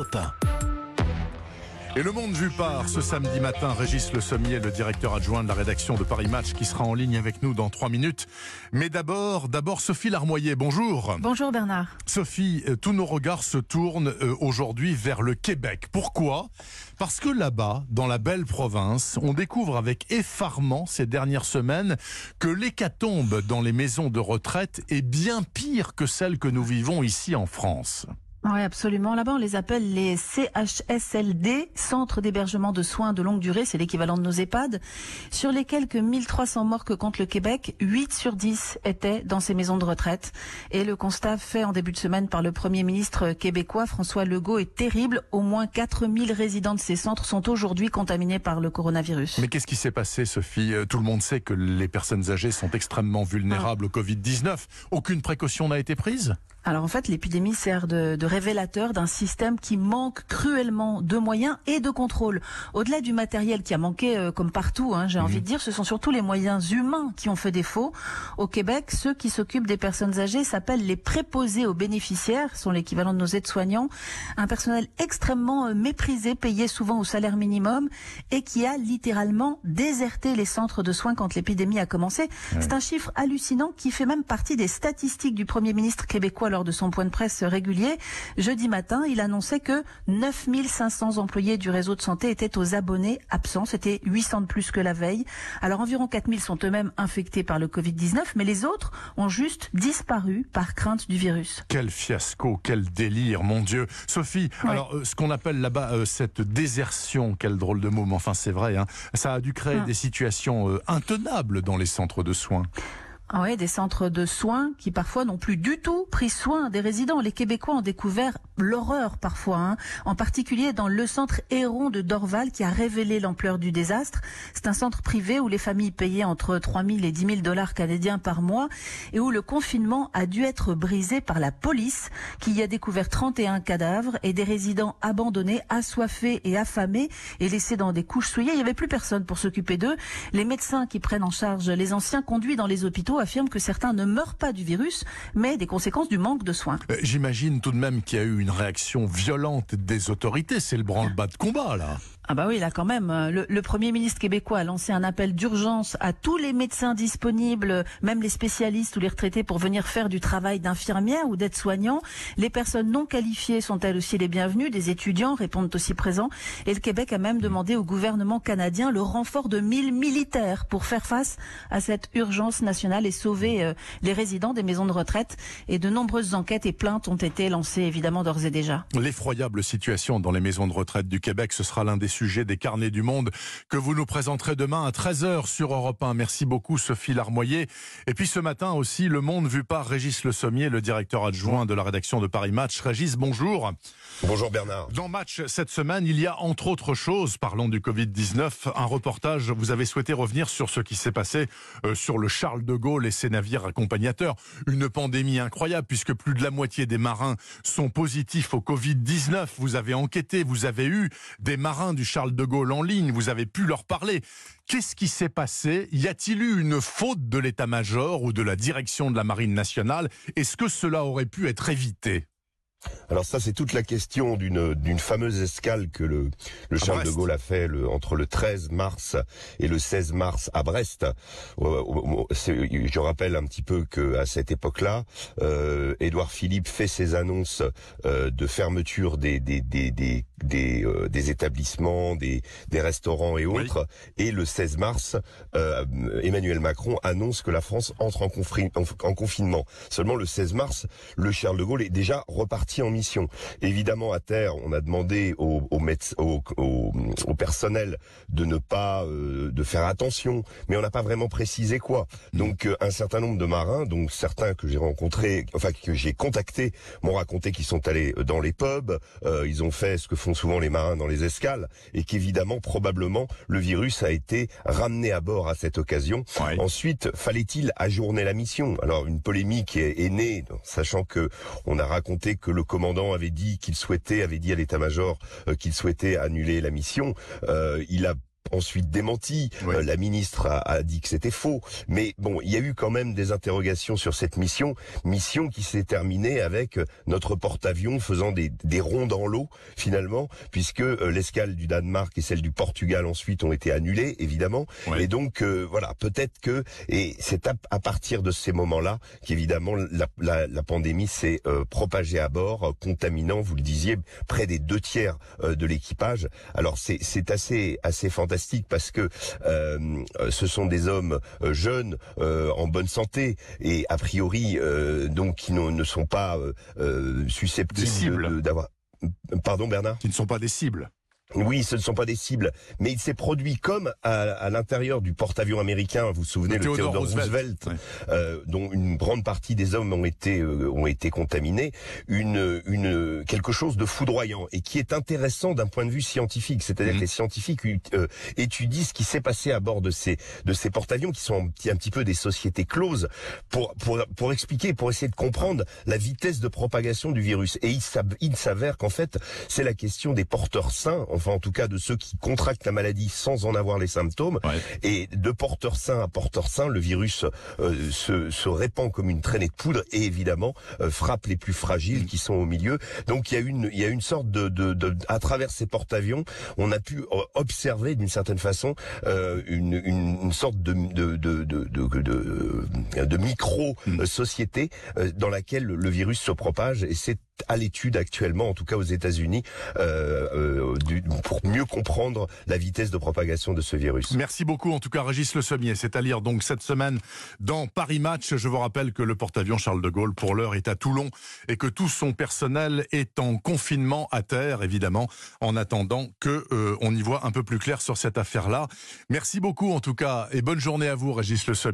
Europe 1. Et le monde vu par ce samedi matin, Régis Le Sommier, le directeur adjoint de la rédaction de Paris Match, qui sera en ligne avec nous dans trois minutes. Mais d'abord, d'abord Sophie Larmoyer, bonjour. Bonjour Bernard. Sophie, euh, tous nos regards se tournent euh, aujourd'hui vers le Québec. Pourquoi? Parce que là-bas, dans la belle province, on découvre avec effarement ces dernières semaines que l'hécatombe dans les maisons de retraite est bien pire que celle que nous vivons ici en France. Oui, absolument. Là-bas, on les appelle les CHSLD, Centres d'hébergement de soins de longue durée, c'est l'équivalent de nos EHPAD. Sur les quelques 1300 morts que compte le Québec, 8 sur 10 étaient dans ces maisons de retraite. Et le constat fait en début de semaine par le Premier ministre québécois, François Legault, est terrible. Au moins 4000 résidents de ces centres sont aujourd'hui contaminés par le coronavirus. Mais qu'est-ce qui s'est passé, Sophie? Euh, Tout le monde sait que les personnes âgées sont extrêmement vulnérables au Covid-19. Aucune précaution n'a été prise? Alors en fait, l'épidémie sert de, de révélateur d'un système qui manque cruellement de moyens et de contrôle. Au-delà du matériel qui a manqué euh, comme partout, hein, j'ai envie de dire, ce sont surtout les moyens humains qui ont fait défaut. Au Québec, ceux qui s'occupent des personnes âgées s'appellent les préposés aux bénéficiaires, sont l'équivalent de nos aides-soignants, un personnel extrêmement euh, méprisé, payé souvent au salaire minimum et qui a littéralement déserté les centres de soins quand l'épidémie a commencé. C'est un chiffre hallucinant qui fait même partie des statistiques du Premier ministre québécois lors de son point de presse régulier. Jeudi matin, il annonçait que 9500 employés du réseau de santé étaient aux abonnés absents. C'était 800 de plus que la veille. Alors environ 4000 sont eux-mêmes infectés par le Covid-19, mais les autres ont juste disparu par crainte du virus. Quel fiasco, quel délire, mon Dieu. Sophie, alors euh, ce qu'on appelle là-bas euh, cette désertion, quel drôle de mot, mais enfin c'est vrai, hein, ça a dû créer Hum. des situations euh, intenables dans les centres de soins. Ah ouais, des centres de soins qui parfois n'ont plus du tout pris soin des résidents. Les Québécois ont découvert l'horreur parfois, hein. en particulier dans le centre Héron de Dorval qui a révélé l'ampleur du désastre. C'est un centre privé où les familles payaient entre 3 000 et 10 000 dollars canadiens par mois et où le confinement a dû être brisé par la police qui y a découvert 31 cadavres et des résidents abandonnés, assoiffés et affamés et laissés dans des couches souillées. Il n'y avait plus personne pour s'occuper d'eux. Les médecins qui prennent en charge les anciens conduits dans les hôpitaux affirment que certains ne meurent pas du virus, mais des conséquences du manque de soins. Euh, J'imagine tout de même qu'il y a eu une réaction violente des autorités. C'est le branle-bas de combat, là. Ah bah oui, là quand même, euh, le, Premier ministre québécois a lancé un appel d'urgence à tous les médecins disponibles, même les spécialistes ou les retraités pour venir faire du travail d'infirmière ou d'aide-soignant. Les personnes non qualifiées sont elles aussi les bienvenues, des étudiants répondent aussi présents. Et le Québec a même demandé au gouvernement canadien le renfort de 1000 militaires pour faire face à cette urgence nationale et sauver euh, les résidents des maisons de retraite. Et de nombreuses enquêtes et plaintes ont été lancées évidemment d'ores et déjà. L'effroyable situation dans les maisons de retraite du Québec, ce sera l'un des sujets des carnets du monde que vous nous présenterez demain à 13h sur Europe 1. Merci beaucoup Sophie Larmoyer. Et puis ce matin aussi, Le Monde vu par Régis Le Sommier, le directeur adjoint de la rédaction de Paris Match. Régis, bonjour. Bonjour Bernard. Dans Match cette semaine, il y a entre autres choses, parlons du Covid-19, un reportage. Vous avez souhaité revenir sur ce qui s'est passé euh, sur le Charles de Gaulle et ses navires accompagnateurs. Une pandémie incroyable puisque plus de la moitié des marins sont positifs au Covid-19. Vous avez enquêté, vous avez eu des marins du Charles de Gaulle en ligne, vous avez pu leur parler. Qu'est-ce qui s'est passé? Y a-t-il eu une faute de l'état-major ou de la direction de la Marine nationale? Est-ce que cela aurait pu être évité? Alors ça, c'est toute la question d'une fameuse escale que le, Charles de Gaulle a fait le, entre le 13 mars et le 16 mars à Brest. Euh, euh, je rappelle un petit peu que à cette époque-là, euh, Édouard Philippe fait ses annonces euh, de fermeture des des des des des, euh, des établissements, des des restaurants et Oui. autres. Et le 16 mars, euh, Emmanuel Macron annonce que la France entre en, confri- en- en confinement. Seulement le 16 mars, le Charles de Gaulle est déjà reparti en mission. Évidemment, à terre, on a demandé au, au, au, au- au personnel de ne pas euh, de faire attention, mais on n'a pas vraiment précisé quoi. Donc euh, un certain nombre de marins, donc certains que j'ai rencontrés, enfin que j'ai contactés, m'ont raconté qu'ils sont allés dans les pubs, euh, ils ont fait ce que font souvent les marins dans les escales, et qu'évidemment, probablement, le virus a été ramené à bord à cette occasion. Ouais. Ensuite, fallait-il ajourner la mission? Alors une polémique est, est née, sachant que on a raconté que le commandant avait dit qu'il souhaitait, avait dit à l'état-major euh, qu'il souhaitait annuler la mission. Euh, il a ensuite démenti. Euh, la ministre a, a dit que c'était faux. Mais bon, il y a eu quand même des interrogations sur cette mission, mission qui s'est terminée avec notre porte-avions faisant des, des ronds dans l'eau finalement, puisque l'escale du Danemark et celle du Portugal ensuite ont été annulées évidemment. Et donc voilà, peut-être que et c'est à, à, partir de ces moments-là qu'évidemment la, la, la, pandémie s'est propagée à bord, contaminant, vous le disiez, près des deux tiers de l'équipage. Alors c'est assez assez fantastique parce que euh, ce sont des hommes euh, jeunes, euh, en bonne santé et a priori euh, donc qui ne, sont pas susceptibles d'avoir. Pardon Bernard? Qui ne sont pas des cibles. Oui, ce ne sont pas des cibles, mais il s'est produit comme à, à l'intérieur du porte-avions américain. Vous vous souvenez le, Theodore, Roosevelt, euh, dont une grande partie des hommes ont été euh, ont été contaminés. Une une quelque chose de foudroyant et qui est intéressant d'un point de vue scientifique. C'est-à-dire mmh. que les scientifiques euh, étudient ce qui s'est passé à bord de ces de ces porte-avions qui sont un petit, un petit peu des sociétés closes pour pour pour expliquer, pour essayer de comprendre la vitesse de propagation du virus. Et il s'avère qu'en fait, c'est la question des porteurs sains enfin en tout cas de ceux qui contractent la maladie sans en avoir les symptômes. Ouais. Et de porteur sain à porteur sain, le virus euh, se, se, répand comme une traînée de poudre et évidemment euh, frappe les plus fragiles qui sont au milieu. Donc il y a une, il y a une sorte de, de, de à travers ces porte-avions, on a pu euh, observer d'une certaine façon euh, une, une, une, sorte de, de, de, de, de, de micro-société mm. dans laquelle le virus se propage et c'est à l'étude actuellement, en tout cas aux États-Unis, euh, euh, pour mieux comprendre la vitesse de propagation de ce virus. Merci beaucoup, en tout cas, Régis Le Sommier. C'est à lire donc cette semaine dans Paris Match. Je vous rappelle que le porte-avions Charles de Gaulle, pour l'heure, est à Toulon et que tout son personnel est en confinement à terre, évidemment, en attendant que euh, on y voit un peu plus clair sur cette affaire-là. Merci beaucoup, en tout cas, et bonne journée à vous, Régis Le Sommier.